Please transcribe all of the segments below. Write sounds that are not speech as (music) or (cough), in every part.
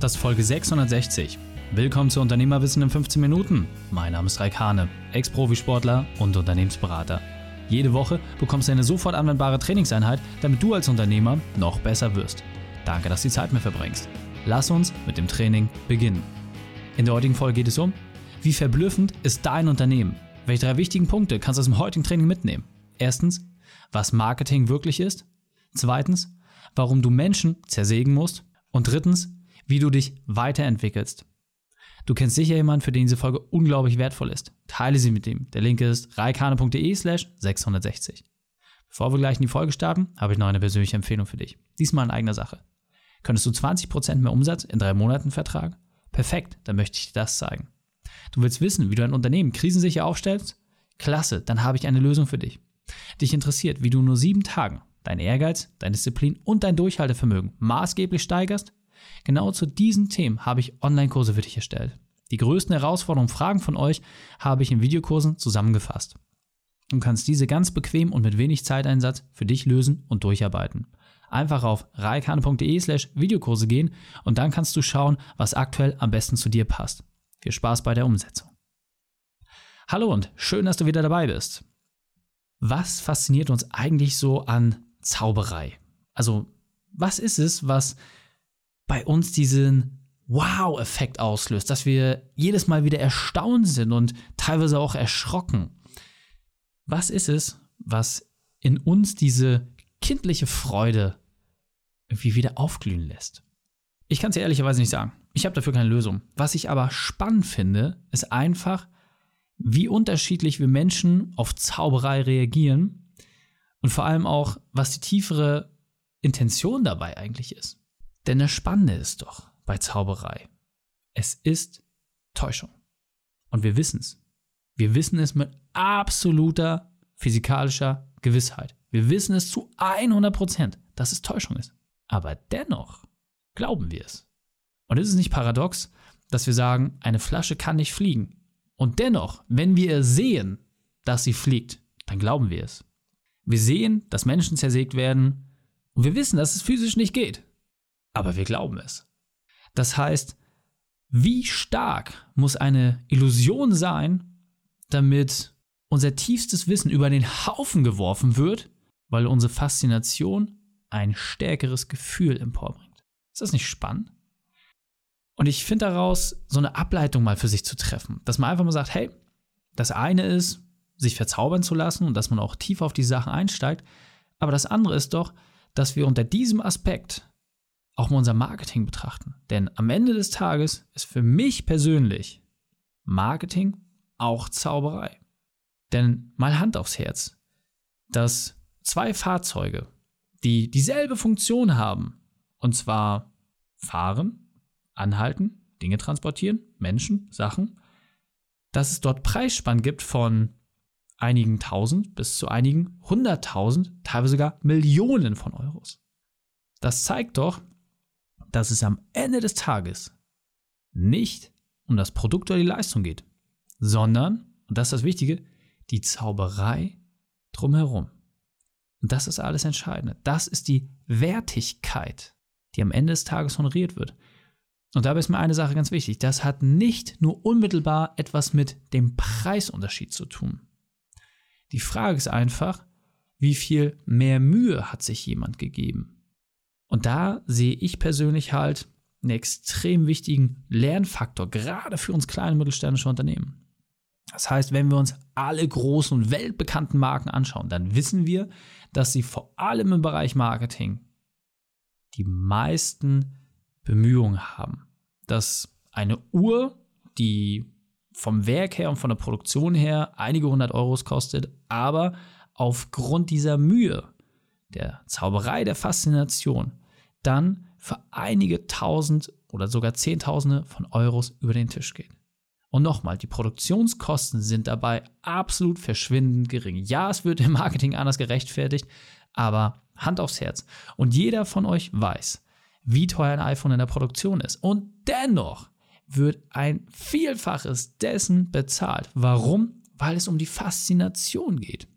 Das ist Folge 660. Willkommen zu Unternehmerwissen in 15 Minuten. Mein Name ist Raik Hane, Ex-Profisportler und Unternehmensberater. Jede Woche bekommst du eine sofort anwendbare Trainingseinheit, damit du als Unternehmer noch besser wirst. Danke, dass du die Zeit mit verbringst. Lass uns mit dem Training beginnen. In der heutigen Folge geht es um, wie verblüffend ist dein Unternehmen? Welche drei wichtigen Punkte kannst du aus dem heutigen Training mitnehmen? Erstens, was Marketing wirklich ist. Zweitens, warum du Menschen zersägen musst. Und drittens, wie du dich weiterentwickelst. Du kennst sicher jemanden, für den diese Folge unglaublich wertvoll ist. Teile sie mit ihm. Der Link ist reikane.de slash 660. Bevor wir gleich in die Folge starten, habe ich noch eine persönliche Empfehlung für dich. Diesmal in eigener Sache. Könntest du 20% mehr Umsatz in drei Monaten vertragen? Perfekt, dann möchte ich dir das zeigen. Du willst wissen, wie du ein Unternehmen krisensicher aufstellst? Klasse, dann habe ich eine Lösung für dich. Dich interessiert, wie du nur sieben Tagen deinen Ehrgeiz, deine Disziplin und dein Durchhaltevermögen maßgeblich steigerst? Genau zu diesen Themen habe ich Online-Kurse für dich erstellt. Die größten Herausforderungen und Fragen von euch habe ich in Videokursen zusammengefasst. Du kannst diese ganz bequem und mit wenig Zeiteinsatz für dich lösen und durcharbeiten. Einfach auf reikane.de slash Videokurse gehen und dann kannst du schauen, was aktuell am besten zu dir passt. Viel Spaß bei der Umsetzung. Hallo und schön, dass du wieder dabei bist. Was fasziniert uns eigentlich so an Zauberei? Also, was ist es, was bei uns diesen Wow-Effekt auslöst, dass wir jedes Mal wieder erstaunt sind und teilweise auch erschrocken. Was ist es, was in uns diese kindliche Freude irgendwie wieder aufglühen lässt? Ich kann es ehrlicherweise nicht sagen. Ich habe dafür keine Lösung. Was ich aber spannend finde, ist einfach, wie unterschiedlich wir Menschen auf Zauberei reagieren und vor allem auch, was die tiefere Intention dabei eigentlich ist. Denn das Spannende ist doch bei Zauberei, es ist Täuschung. Und wir wissen es. Wir wissen es mit absoluter physikalischer Gewissheit. Wir wissen es zu 100 Prozent, dass es Täuschung ist. Aber dennoch glauben wir es. Und ist es nicht paradox, dass wir sagen, eine Flasche kann nicht fliegen. Und dennoch, wenn wir sehen, dass sie fliegt, dann glauben wir es. Wir sehen, dass Menschen zersägt werden und wir wissen, dass es physisch nicht geht aber wir glauben es. Das heißt, wie stark muss eine Illusion sein, damit unser tiefstes Wissen über den Haufen geworfen wird, weil unsere Faszination ein stärkeres Gefühl emporbringt. Ist das nicht spannend? Und ich finde daraus, so eine Ableitung mal für sich zu treffen, dass man einfach mal sagt, hey, das eine ist, sich verzaubern zu lassen und dass man auch tief auf die Sachen einsteigt, aber das andere ist doch, dass wir unter diesem Aspekt auch mal unser Marketing betrachten. Denn am Ende des Tages ist für mich persönlich Marketing auch Zauberei. Denn mal Hand aufs Herz, dass zwei Fahrzeuge, die dieselbe Funktion haben, und zwar fahren, anhalten, Dinge transportieren, Menschen, Sachen, dass es dort Preisspannen gibt von einigen tausend bis zu einigen hunderttausend, teilweise sogar Millionen von Euros. Das zeigt doch, dass es am Ende des Tages nicht um das Produkt oder die Leistung geht, sondern, und das ist das Wichtige, die Zauberei drumherum. Und das ist alles Entscheidende. Das ist die Wertigkeit, die am Ende des Tages honoriert wird. Und dabei ist mir eine Sache ganz wichtig. Das hat nicht nur unmittelbar etwas mit dem Preisunterschied zu tun. Die Frage ist einfach, wie viel mehr Mühe hat sich jemand gegeben? Und da sehe ich persönlich halt einen extrem wichtigen Lernfaktor, gerade für uns kleine mittelständische Unternehmen. Das heißt, wenn wir uns alle großen und weltbekannten Marken anschauen, dann wissen wir, dass sie vor allem im Bereich Marketing die meisten Bemühungen haben. Dass eine Uhr, die vom Werk her und von der Produktion her einige hundert Euros kostet, aber aufgrund dieser Mühe, der Zauberei, der Faszination, dann für einige tausend oder sogar Zehntausende von Euros über den Tisch geht. Und nochmal, die Produktionskosten sind dabei absolut verschwindend gering. Ja, es wird im Marketing anders gerechtfertigt, aber Hand aufs Herz. Und jeder von euch weiß, wie teuer ein iPhone in der Produktion ist. Und dennoch wird ein Vielfaches dessen bezahlt. Warum? Weil es um die Faszination geht.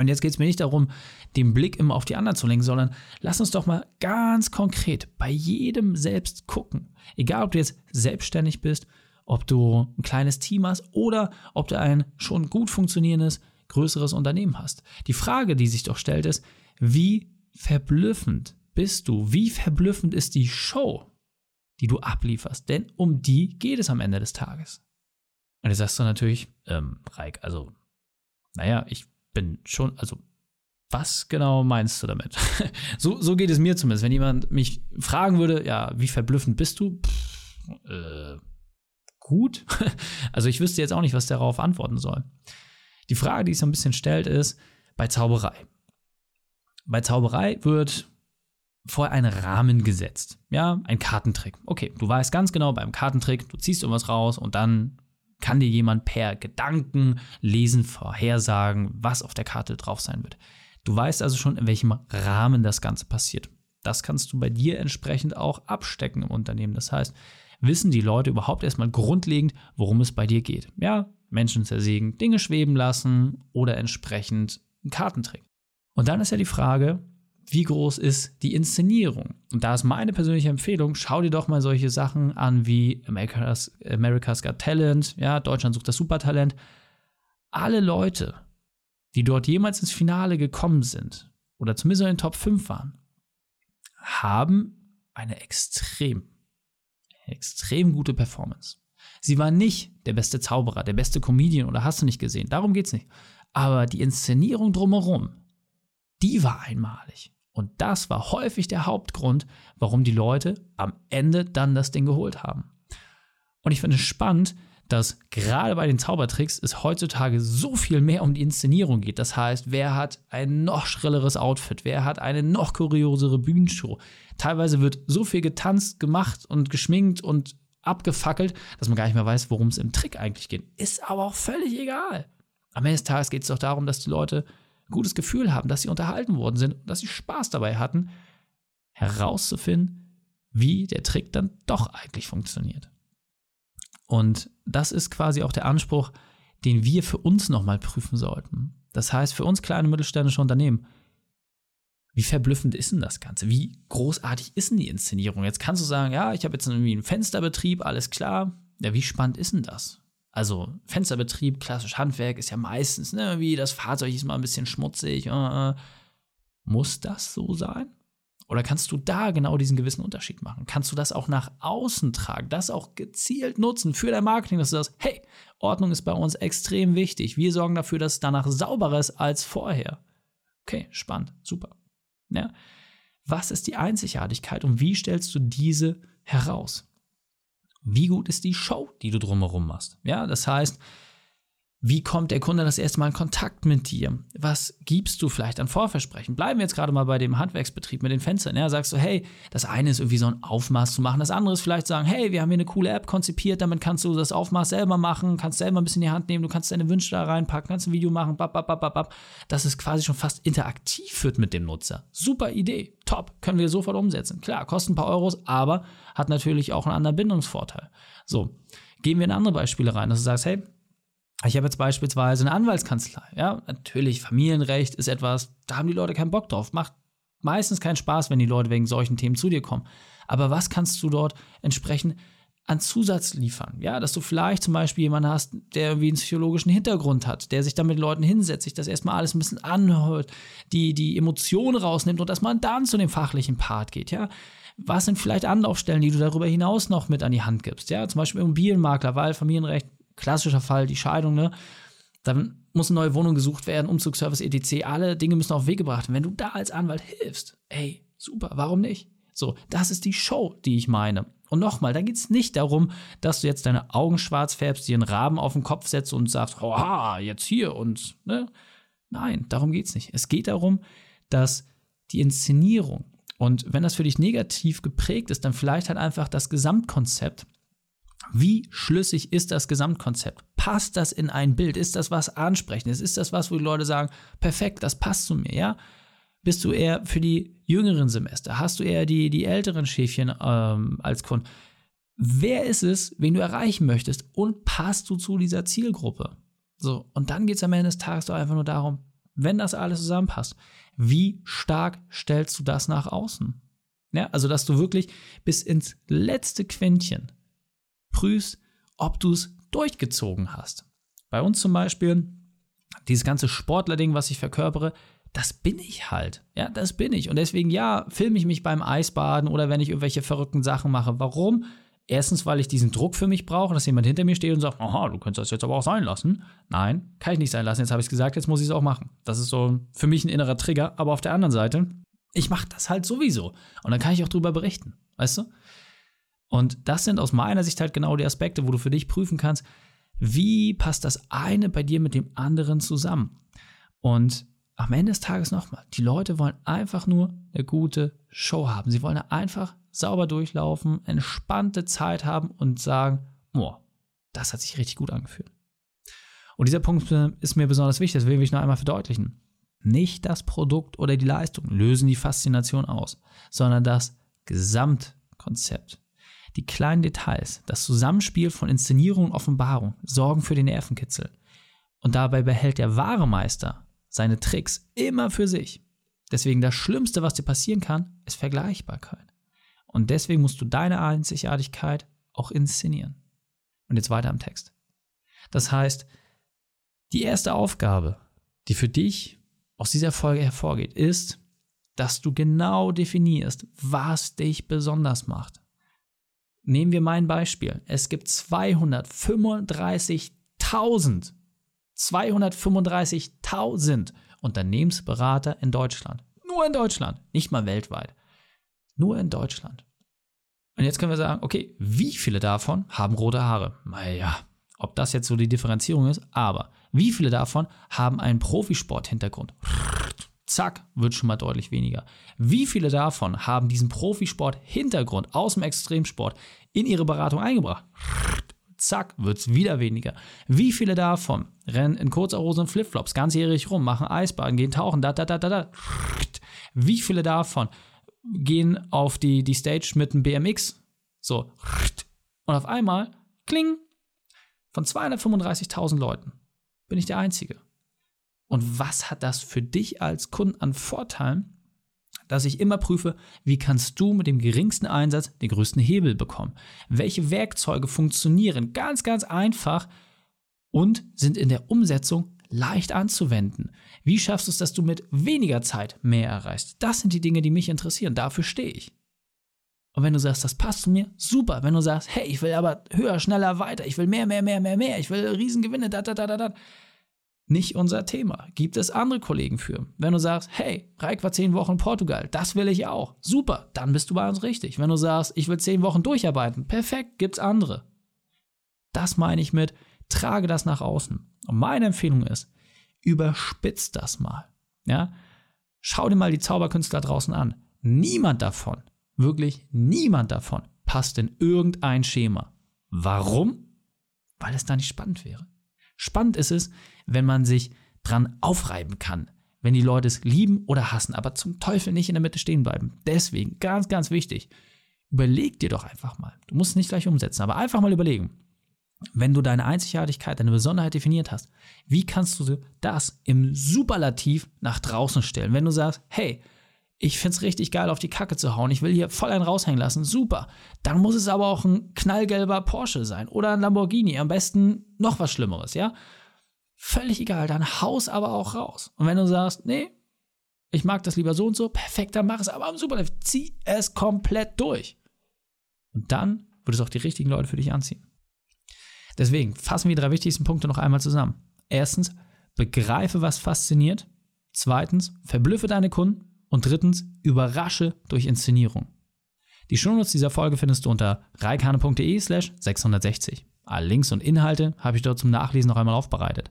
Und jetzt geht es mir nicht darum, den Blick immer auf die anderen zu lenken, sondern lass uns doch mal ganz konkret bei jedem selbst gucken. Egal, ob du jetzt selbstständig bist, ob du ein kleines Team hast oder ob du ein schon gut funktionierendes, größeres Unternehmen hast. Die Frage, die sich doch stellt, ist, wie verblüffend bist du? Wie verblüffend ist die Show, die du ablieferst? Denn um die geht es am Ende des Tages. Und jetzt sagst du natürlich, ähm, Reik, also, naja, ich bin schon, also was genau meinst du damit? (laughs) so, so geht es mir zumindest. Wenn jemand mich fragen würde, ja, wie verblüffend bist du? Pff, äh, gut. (laughs) also ich wüsste jetzt auch nicht, was darauf antworten soll. Die Frage, die sich so ein bisschen stellt, ist bei Zauberei. Bei Zauberei wird vorher ein Rahmen gesetzt. Ja, ein Kartentrick. Okay, du weißt ganz genau beim Kartentrick, du ziehst irgendwas raus und dann kann dir jemand per Gedanken lesen, vorhersagen, was auf der Karte drauf sein wird. Du weißt also schon, in welchem Rahmen das Ganze passiert. Das kannst du bei dir entsprechend auch abstecken im Unternehmen. Das heißt, wissen die Leute überhaupt erstmal grundlegend, worum es bei dir geht. Ja, Menschen zersägen, Dinge schweben lassen oder entsprechend einen Kartentrick. Und dann ist ja die Frage, wie groß ist die Inszenierung? Und da ist meine persönliche Empfehlung, schau dir doch mal solche Sachen an wie America's, America's Got Talent, ja, Deutschland sucht das Supertalent. Alle Leute, die dort jemals ins Finale gekommen sind oder zumindest in den Top 5 waren, haben eine extrem, extrem gute Performance. Sie war nicht der beste Zauberer, der beste Comedian oder hast du nicht gesehen, darum geht es nicht. Aber die Inszenierung drumherum, die war einmalig. Und das war häufig der Hauptgrund, warum die Leute am Ende dann das Ding geholt haben. Und ich finde es spannend, dass gerade bei den Zaubertricks es heutzutage so viel mehr um die Inszenierung geht. Das heißt, wer hat ein noch schrilleres Outfit, wer hat eine noch kuriosere Bühnenshow. Teilweise wird so viel getanzt, gemacht und geschminkt und abgefackelt, dass man gar nicht mehr weiß, worum es im Trick eigentlich geht. Ist aber auch völlig egal. Am Ende des Tages geht es doch darum, dass die Leute gutes Gefühl haben, dass sie unterhalten worden sind und dass sie Spaß dabei hatten, herauszufinden, wie der Trick dann doch eigentlich funktioniert. Und das ist quasi auch der Anspruch, den wir für uns nochmal prüfen sollten. Das heißt, für uns kleine mittelständische Unternehmen, wie verblüffend ist denn das Ganze? Wie großartig ist denn die Inszenierung? Jetzt kannst du sagen, ja, ich habe jetzt irgendwie einen Fensterbetrieb, alles klar. Ja, wie spannend ist denn das? Also Fensterbetrieb, klassisch Handwerk ist ja meistens, ne, wie das Fahrzeug ist mal ein bisschen schmutzig. Äh, muss das so sein? Oder kannst du da genau diesen gewissen Unterschied machen? Kannst du das auch nach außen tragen, das auch gezielt nutzen für dein Marketing, dass du sagst, hey, Ordnung ist bei uns extrem wichtig. Wir sorgen dafür, dass es danach sauberer ist als vorher. Okay, spannend, super. Ja. Was ist die Einzigartigkeit und wie stellst du diese heraus? Wie gut ist die Show, die du drumherum machst. Ja, das heißt, wie kommt der Kunde das erste Mal in Kontakt mit dir? Was gibst du vielleicht an Vorversprechen? Bleiben wir jetzt gerade mal bei dem Handwerksbetrieb mit den Fenstern. Ja, sagst du, hey, das eine ist irgendwie so ein Aufmaß zu machen. Das andere ist vielleicht sagen, hey, wir haben hier eine coole App konzipiert, damit kannst du das Aufmaß selber machen, kannst selber ein bisschen in die Hand nehmen, du kannst deine Wünsche da reinpacken, kannst ein Video machen, bap, bap, bap, bap, bap. Das ist quasi schon fast interaktiv wird mit dem Nutzer. Super Idee, top, können wir sofort umsetzen. Klar, kostet ein paar Euros, aber hat natürlich auch einen anderen Bindungsvorteil. So, gehen wir in andere Beispiele rein, dass du sagst, hey, ich habe jetzt beispielsweise eine Anwaltskanzlei. Ja, natürlich, Familienrecht ist etwas, da haben die Leute keinen Bock drauf. Macht meistens keinen Spaß, wenn die Leute wegen solchen Themen zu dir kommen. Aber was kannst du dort entsprechend an Zusatz liefern? Ja, dass du vielleicht zum Beispiel jemanden hast, der irgendwie einen psychologischen Hintergrund hat, der sich dann mit Leuten hinsetzt, sich das erstmal alles ein bisschen anhört, die, die Emotionen rausnimmt und dass man dann zu dem fachlichen Part geht. Ja, was sind vielleicht Anlaufstellen, die du darüber hinaus noch mit an die Hand gibst? Ja, zum Beispiel Immobilienmakler, weil Familienrecht klassischer Fall, die Scheidung, ne? Dann muss eine neue Wohnung gesucht werden, Umzugsservice, etc. Alle Dinge müssen auf den Weg gebracht werden. Wenn du da als Anwalt hilfst, ey, super, warum nicht? So, das ist die Show, die ich meine. Und nochmal, da geht es nicht darum, dass du jetzt deine Augen schwarz färbst, dir einen Raben auf den Kopf setzt und sagst, oha, jetzt hier und, ne? Nein, darum geht es nicht. Es geht darum, dass die Inszenierung und wenn das für dich negativ geprägt ist, dann vielleicht halt einfach das Gesamtkonzept wie schlüssig ist das Gesamtkonzept? Passt das in ein Bild? Ist das was Ansprechendes? Ist das was, wo die Leute sagen, perfekt, das passt zu mir, ja? Bist du eher für die jüngeren Semester? Hast du eher die, die älteren Schäfchen ähm, als Kunden? Wer ist es, wen du erreichen möchtest? Und passt du zu dieser Zielgruppe? So, und dann geht es am Ende des Tages doch einfach nur darum, wenn das alles zusammenpasst, wie stark stellst du das nach außen? Ja, also, dass du wirklich bis ins letzte Quäntchen prüfst, ob du es durchgezogen hast. Bei uns zum Beispiel, dieses ganze Sportler-Ding, was ich verkörpere, das bin ich halt. Ja, das bin ich. Und deswegen, ja, filme ich mich beim Eisbaden oder wenn ich irgendwelche verrückten Sachen mache. Warum? Erstens, weil ich diesen Druck für mich brauche, dass jemand hinter mir steht und sagt, aha, du könntest das jetzt aber auch sein lassen. Nein, kann ich nicht sein lassen. Jetzt habe ich es gesagt, jetzt muss ich es auch machen. Das ist so für mich ein innerer Trigger. Aber auf der anderen Seite, ich mache das halt sowieso. Und dann kann ich auch drüber berichten. Weißt du? Und das sind aus meiner Sicht halt genau die Aspekte, wo du für dich prüfen kannst, wie passt das eine bei dir mit dem anderen zusammen. Und am Ende des Tages nochmal, die Leute wollen einfach nur eine gute Show haben. Sie wollen einfach sauber durchlaufen, entspannte Zeit haben und sagen, boah, das hat sich richtig gut angefühlt. Und dieser Punkt ist mir besonders wichtig, das will ich noch einmal verdeutlichen. Nicht das Produkt oder die Leistung lösen die Faszination aus, sondern das Gesamtkonzept. Die kleinen Details, das Zusammenspiel von Inszenierung und Offenbarung sorgen für den Nervenkitzel. Und dabei behält der wahre Meister seine Tricks immer für sich. Deswegen das Schlimmste, was dir passieren kann, ist Vergleichbarkeit. Und deswegen musst du deine Einzigartigkeit auch inszenieren. Und jetzt weiter am Text. Das heißt, die erste Aufgabe, die für dich aus dieser Folge hervorgeht, ist, dass du genau definierst, was dich besonders macht. Nehmen wir mein Beispiel. Es gibt 235.000 235.000 Unternehmensberater in Deutschland. Nur in Deutschland, nicht mal weltweit. Nur in Deutschland. Und jetzt können wir sagen, okay, wie viele davon haben rote Haare? Naja, ob das jetzt so die Differenzierung ist, aber wie viele davon haben einen Profisport-Hintergrund? Zack, wird schon mal deutlich weniger. Wie viele davon haben diesen Profisport-Hintergrund aus dem Extremsport in ihre Beratung eingebracht? zack, wird es wieder weniger. Wie viele davon rennen in kurzer Hose und Flipflops ganzjährig rum, machen Eisbaden, gehen tauchen, da, da, da, da, da. Wie viele davon gehen auf die, die Stage mit einem BMX? So. Und auf einmal, kling, von 235.000 Leuten bin ich der Einzige. Und was hat das für dich als Kunden an Vorteilen? dass ich immer prüfe, wie kannst du mit dem geringsten Einsatz den größten Hebel bekommen? Welche Werkzeuge funktionieren ganz, ganz einfach und sind in der Umsetzung leicht anzuwenden? Wie schaffst du es, dass du mit weniger Zeit mehr erreichst? Das sind die Dinge, die mich interessieren. Dafür stehe ich. Und wenn du sagst, das passt zu mir, super. Wenn du sagst, hey, ich will aber höher, schneller, weiter, ich will mehr, mehr, mehr, mehr, mehr, ich will Riesengewinne, da, da, da, da, da, nicht unser Thema. Gibt es andere Kollegen für? Wenn du sagst, hey, Reik war zehn Wochen in Portugal, das will ich auch. Super, dann bist du bei uns richtig. Wenn du sagst, ich will zehn Wochen durcharbeiten, perfekt, gibt's andere. Das meine ich mit, trage das nach außen. Und meine Empfehlung ist, überspitzt das mal. Ja? Schau dir mal die Zauberkünstler draußen an. Niemand davon, wirklich niemand davon, passt in irgendein Schema. Warum? Weil es da nicht spannend wäre. Spannend ist es, wenn man sich dran aufreiben kann, wenn die Leute es lieben oder hassen, aber zum Teufel nicht in der Mitte stehen bleiben. Deswegen, ganz, ganz wichtig, überleg dir doch einfach mal. Du musst es nicht gleich umsetzen, aber einfach mal überlegen. Wenn du deine Einzigartigkeit, deine Besonderheit definiert hast, wie kannst du das im Superlativ nach draußen stellen? Wenn du sagst, hey, ich finde es richtig geil, auf die Kacke zu hauen. Ich will hier voll einen raushängen lassen. Super. Dann muss es aber auch ein knallgelber Porsche sein oder ein Lamborghini. Am besten noch was Schlimmeres, ja? Völlig egal. Dann haus aber auch raus. Und wenn du sagst, nee, ich mag das lieber so und so, perfekt, dann mach es aber am Superlift. Zieh es komplett durch. Und dann wird es auch die richtigen Leute für dich anziehen. Deswegen fassen wir die drei wichtigsten Punkte noch einmal zusammen. Erstens, begreife, was fasziniert. Zweitens, verblüffe deine Kunden. Und drittens, überrasche durch Inszenierung. Die Shownotes dieser Folge findest du unter reikane.de slash 660. Alle Links und Inhalte habe ich dort zum Nachlesen noch einmal aufbereitet.